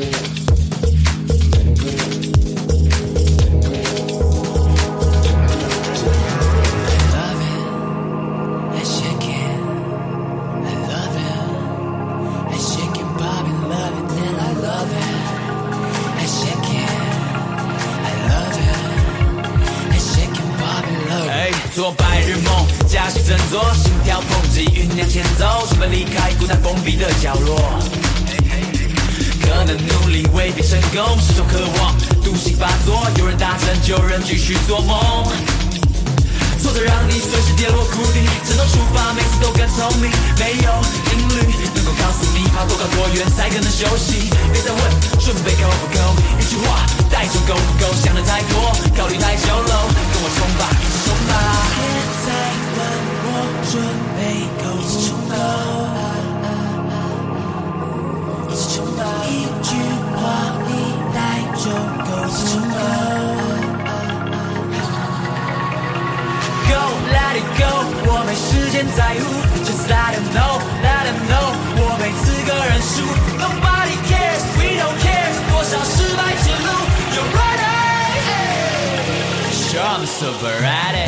做 sobriety.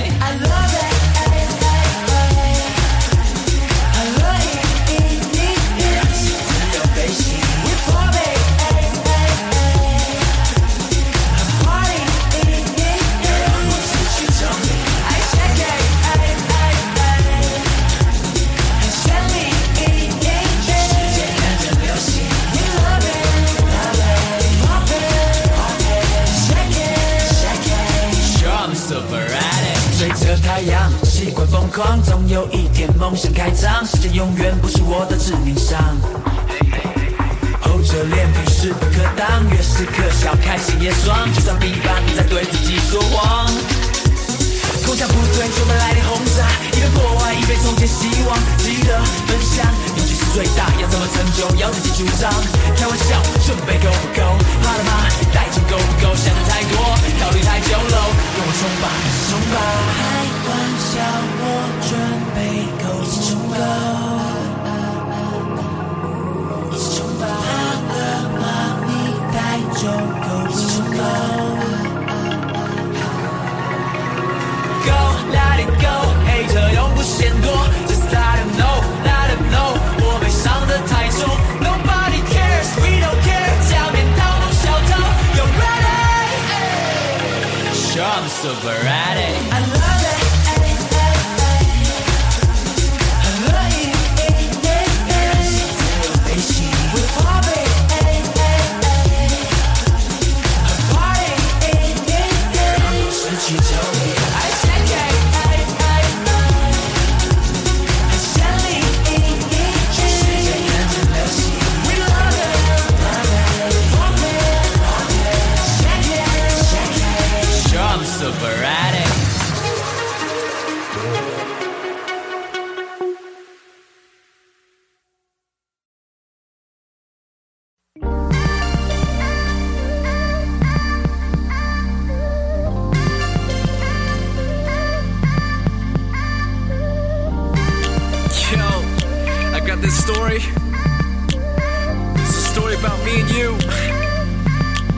总有一天梦想开张。时间永远不是我的致命伤。厚着脸皮势不可挡，越是可笑，开心也爽。就算平凡，在对自己说谎。空降部队，准备来点轰炸，一边破坏，一边重建希望。记得分享，最大，要怎么成就，要自己主张。开玩笑，准备够不够？怕了吗？代价够不够？想的太多，考虑太久了，跟我冲吧，冲吧！开玩笑，我准备够不够？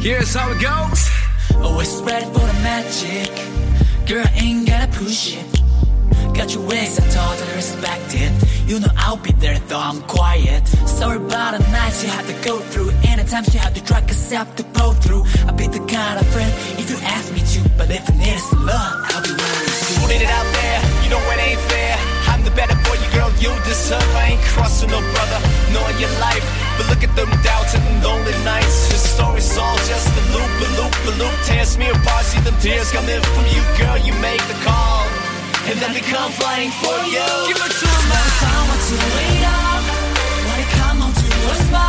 Here's how it goes. Always ready for the magic. Girl, ain't gotta push it. Got your ways, I totally respect it. You know I'll be there, though I'm quiet. Sorry about the nights you had to go through. Any times you had to drag yourself to pull through. I'll be the kind of friend if you ask me to. But if you need some love, I'll be willing to. Putting it out there, you know it ain't fair. I'm the better for you, deserve. I ain't crossing no brother, knowing your life. But look at them doubts and lonely nights. Your story's all just a loop, a loop, a loop. Tears me apart, see them tears coming from you, girl. You make the call, and then we come flying for you. Give it to me. Someone to on, when it come home to a.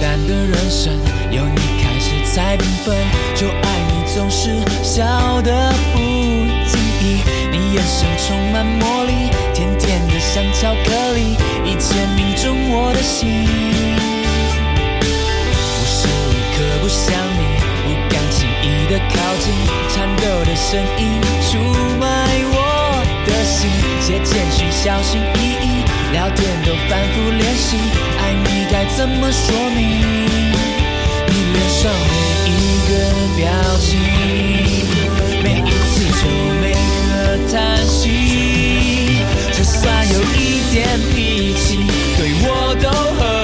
淡的人生，有你开始才缤纷。就爱你总是笑得不经意，你眼神充满魔力，甜甜的像巧克力，一切命中我的心。无时无刻不想你，不敢轻易的靠近，颤抖的声音出卖我的心，借简讯小心翼翼。聊天都反复练习，爱你该怎么说明？你脸上每一个表情，每一次皱眉和叹息，就算有一点脾气，对我都很。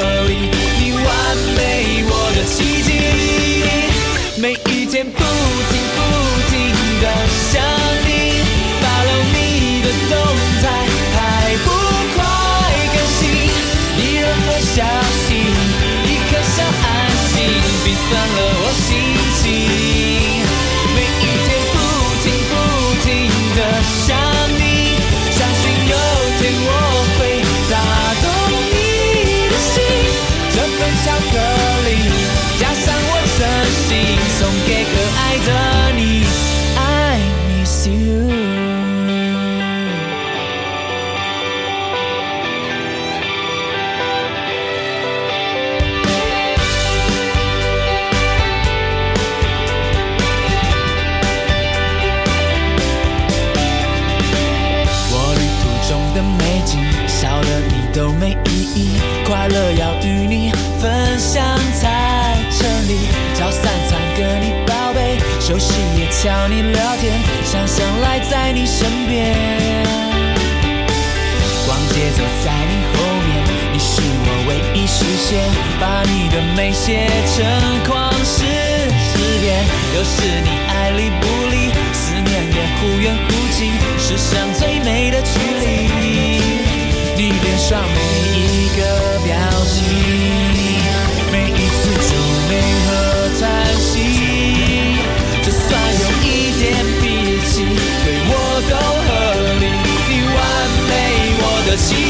she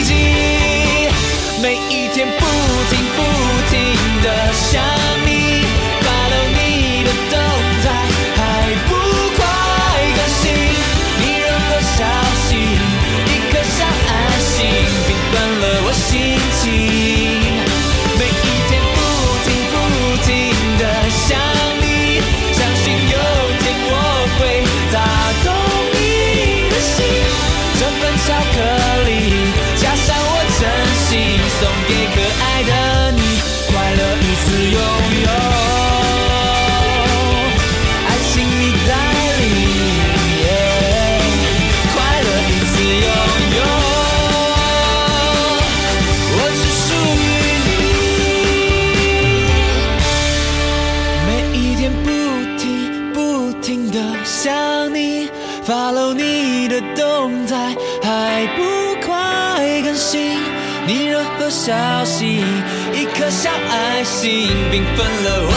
消息一颗小爱心缤纷了我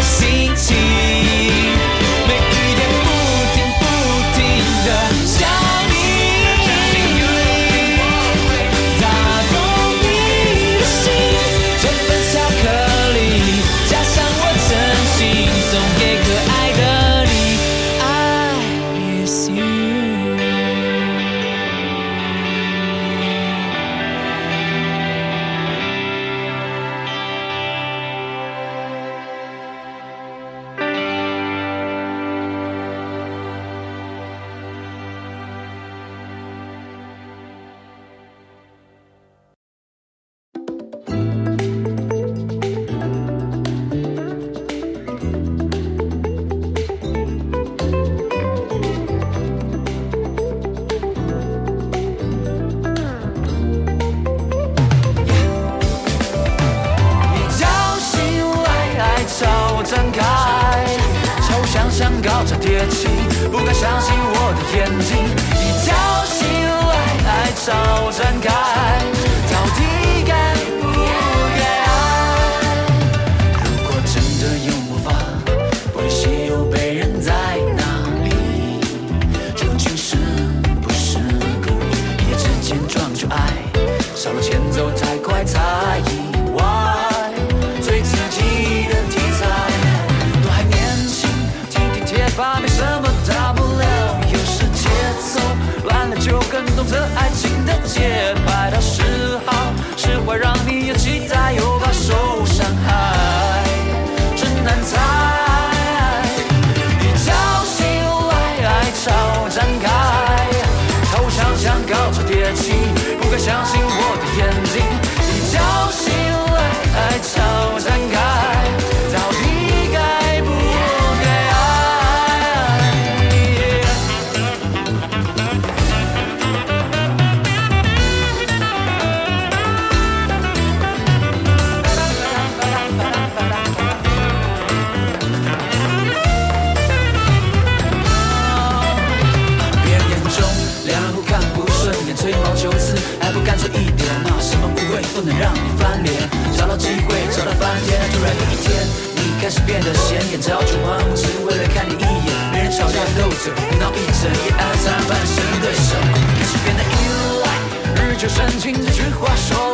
开始变得显眼，朝九晚五只为了看你一眼，没人吵架斗嘴，闹一整夜，暗战半生对手，开始变得依赖，日久生情，这句话说。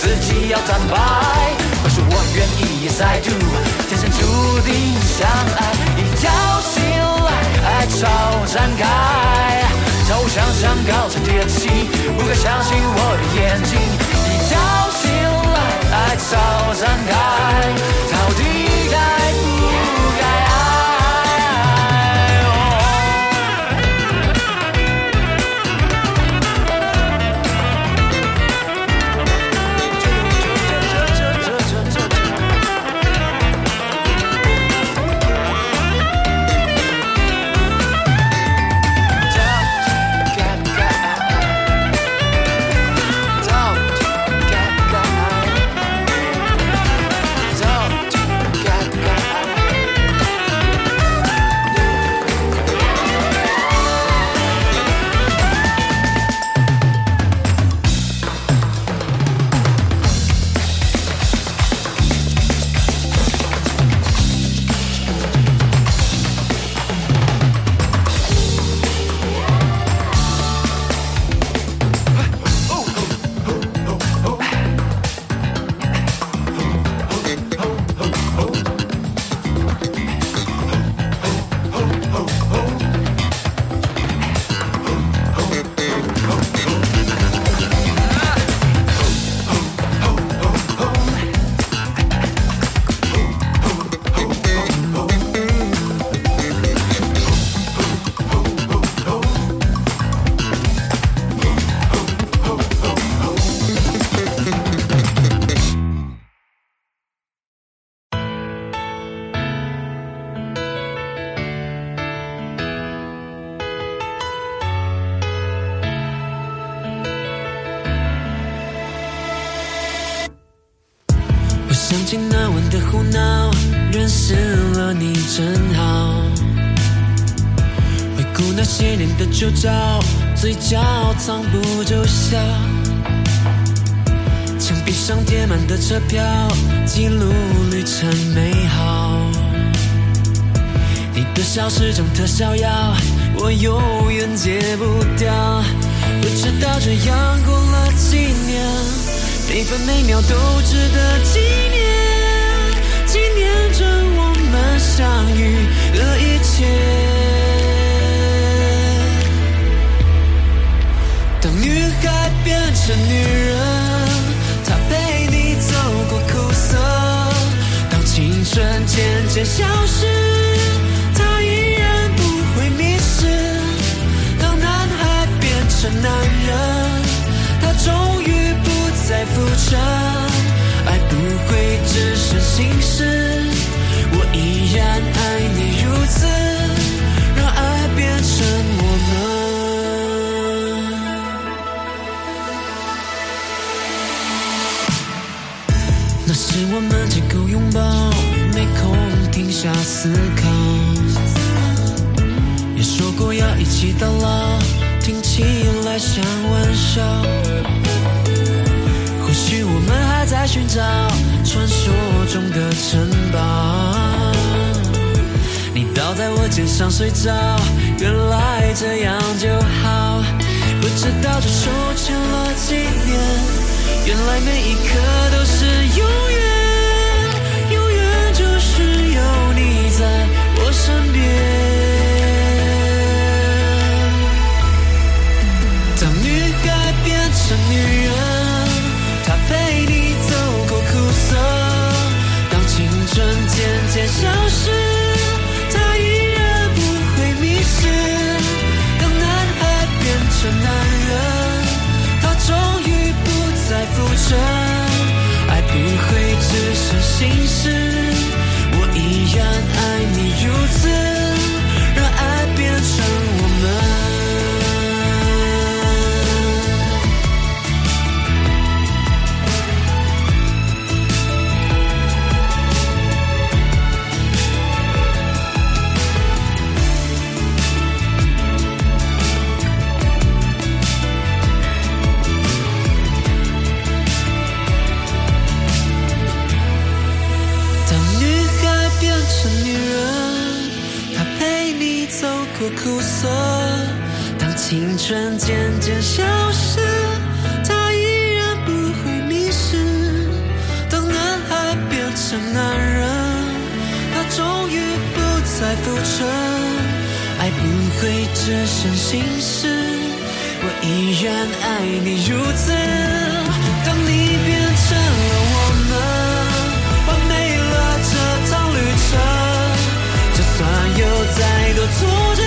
自己要坦白。快说我愿意 yes I do，天生注定相爱。一觉醒来，爱潮展开，朝我想象高层贴气，不敢相信我的眼睛。一觉醒来，爱潮展开，到底该不？笑。墙壁上贴满的车票，记录旅程美好。你的笑是种特效药，我永远戒不掉。不知道这样过了几年，每分每秒都值得纪念，纪念着我们相遇的一切。当女孩变成女人，她陪你走过苦涩。当青春渐渐消失，她依然不会迷失。当男孩变成男人，他终于不再浮沉，爱不会只剩心事。我依然是我们只够拥抱，没空停下思考。也说过要一起到老，听起来像玩笑。或许我们还在寻找传说中的城堡。你倒在我肩上睡着，原来这样就好。不知道这手牵了几年，原来每一刻都是永远，永远就是有你在我身边。当女孩变成你心事。苦涩。当青春渐渐消失，她依然不会迷失。当男孩变成男人，他终于不再浮沉，爱不会只剩心事。我依然爱你如此。当你变成了我们。完美了这趟旅程，就算有再多挫折，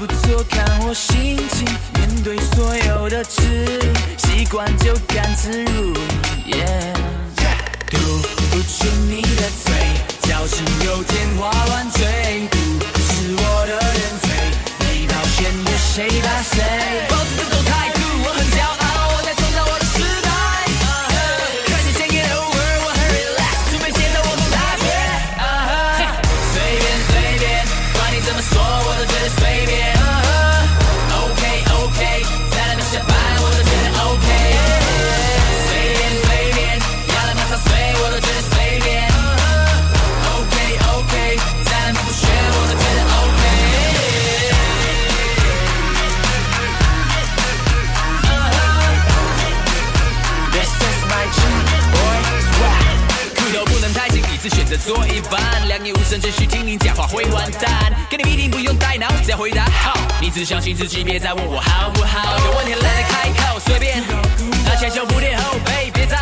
不错看我心情。面对所有的质疑，习惯就甘之如饴。堵不住你的嘴，叫声有天花乱坠，不是我的人罪，没保险的谁怕谁？的做一半，两眼无神，只需听你讲话会完蛋。跟你必定不用带脑，只要回答好。你只相信自己，别再问我好不好。有问题懒得开口，随便。那前胸脯垫后背，别再。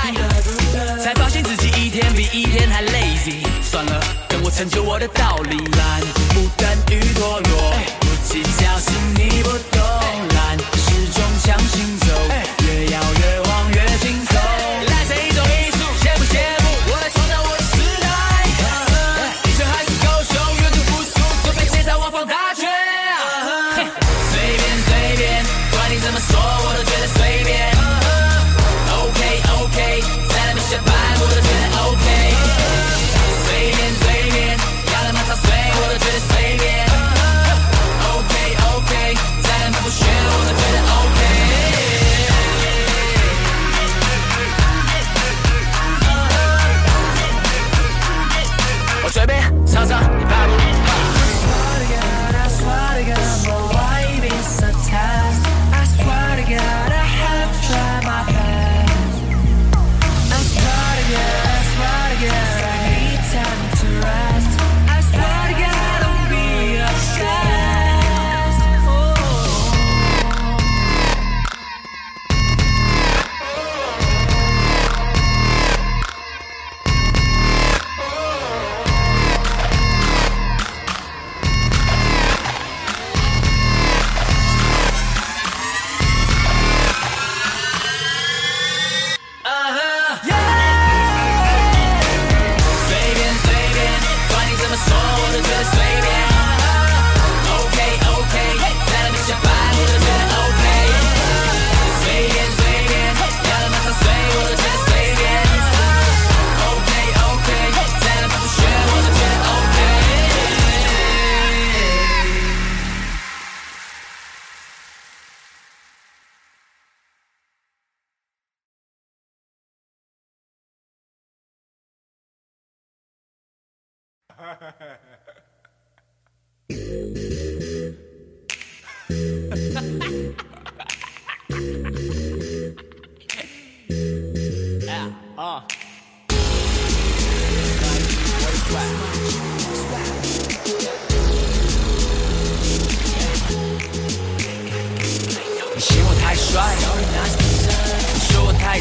才发现自己一天比一天还 lazy。算了，等我成就我的道理。懒不等于堕落，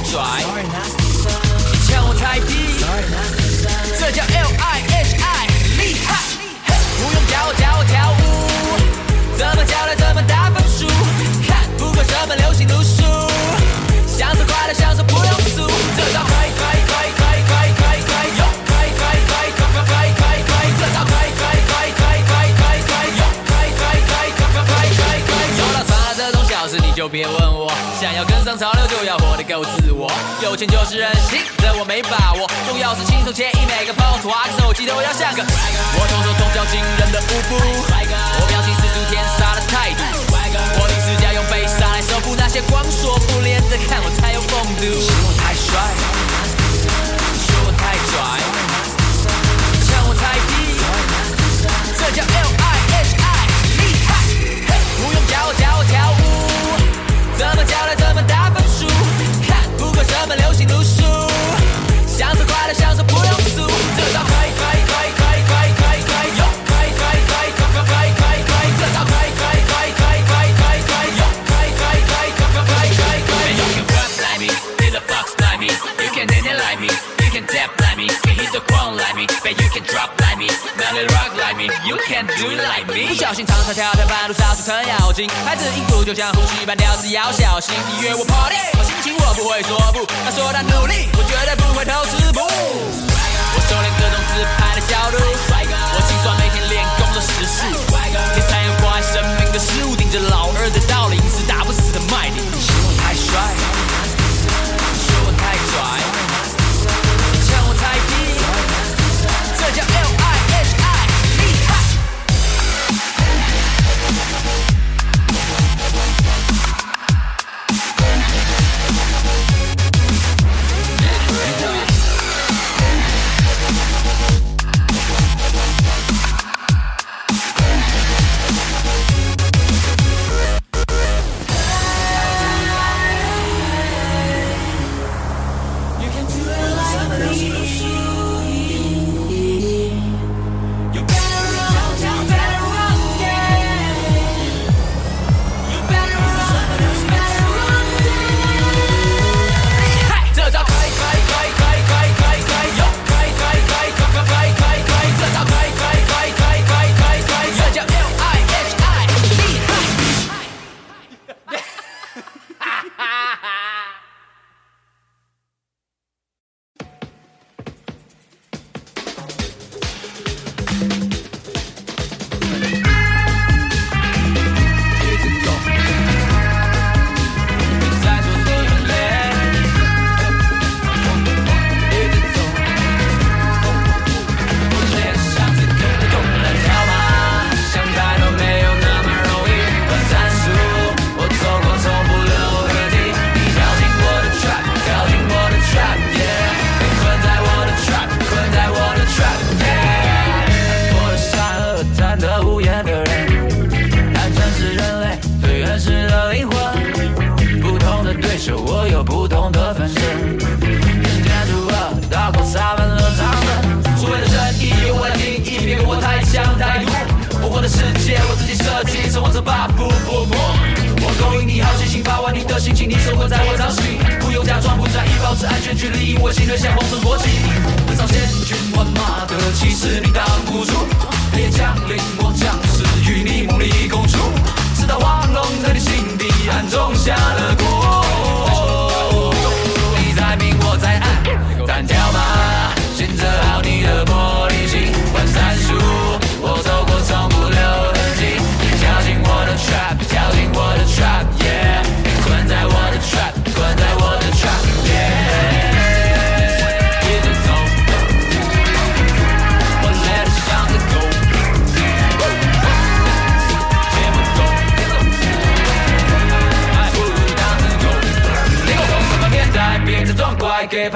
说我，有钱就是任性，但我没把握，重要是轻松惬意，每个 pose 手机都要像个，我同手同脚惊人的舞步，我表情十足天杀的态度，我离指甲用飞沙来收服那些光说不练的，看我才有风度，嫌我太帅，说我太拽，呛我太低，这叫 L I H I 厉害，不用教我教我跳舞，怎么教来怎么打在流行读书。不小心常常跳跳半路杀出程咬金，孩子音符就像呼吸般调子要小心。你约我 party，好心情我不会说不，他说他努力，我绝对不会偷吃不。我收敛各种自拍的角度，我计算每天练功的时数，天才有关生命的事物，顶着老二的道理，是打不死的卖点。嫌我太帅，说我太拽，呛我太低，这叫世界，我自己设计，生活着把不不不。我勾引你好奇心，把玩你的心情，你生活在我掌心。不用假装不在意，保持安全距离，我心里像红色国旗。横扫千军万马的气势，你挡不住。烈降临，我将士与你梦里共处，直到化龙在你心底暗中下了蛊。你在明，我在暗，单挑吧，选择好你的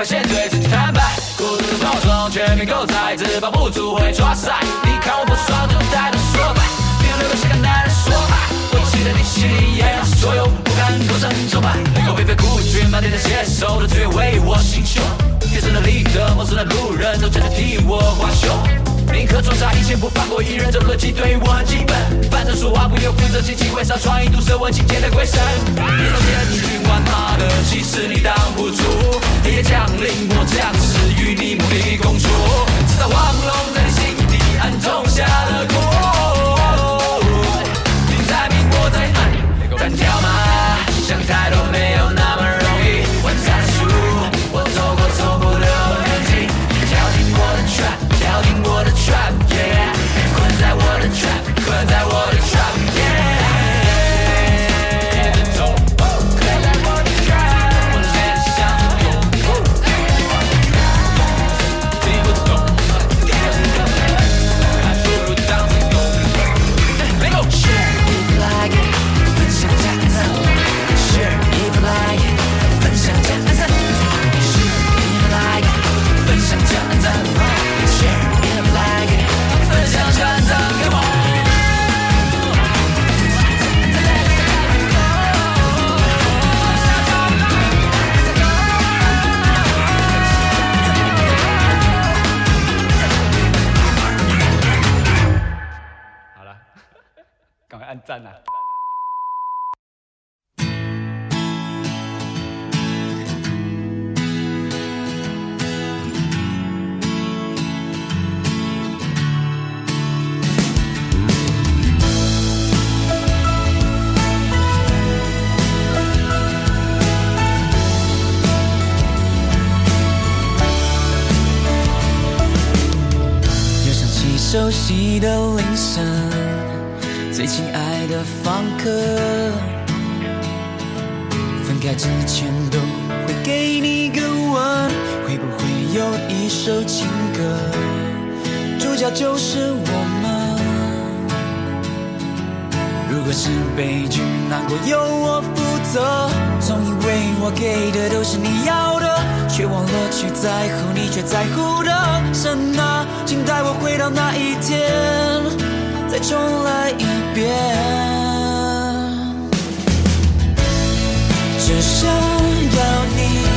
发现对自己坦白。孤独的包装，全面狗仔，自保不足会抓塞。你看我不爽，就带着说白，别留个性感男人说吧。我记得你心里也有所有，不敢构成崇拜。我卑鄙孤军，满天的携手，都只为我心胸。天生的 leader，陌生的路人都站着替我画胸。宁可装傻，以前不放过一人，这逻辑对于我很基本。反正说话不由负责，轻轻微笑，创意毒舌，文情界的鬼神。别走千军万马的气势，你挡不住。烈焰降临，我将士与你梦里共处，直到黄龙在你心底暗中下了蛊。你在明，我在暗，单挑吗，赞啊！又想起熟悉的铃声，最亲爱的访客，分开之前都会给你个吻，会不会有一首情歌，主角就是我们？如果是悲剧，难过由我负责，总以为我给的都是你要的，却忘了去在乎你却在乎的神啊，请带我回到那一天，再重来一变。只想要你，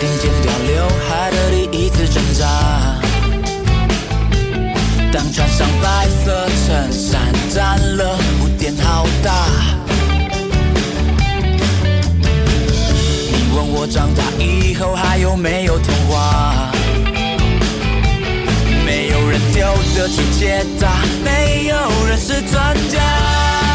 剪掉刘海的第一次挣扎。当穿上白色衬衫，沾了污点好大。你问我长大以后还有没有童话？没有人丢得出解答，没有人是专家。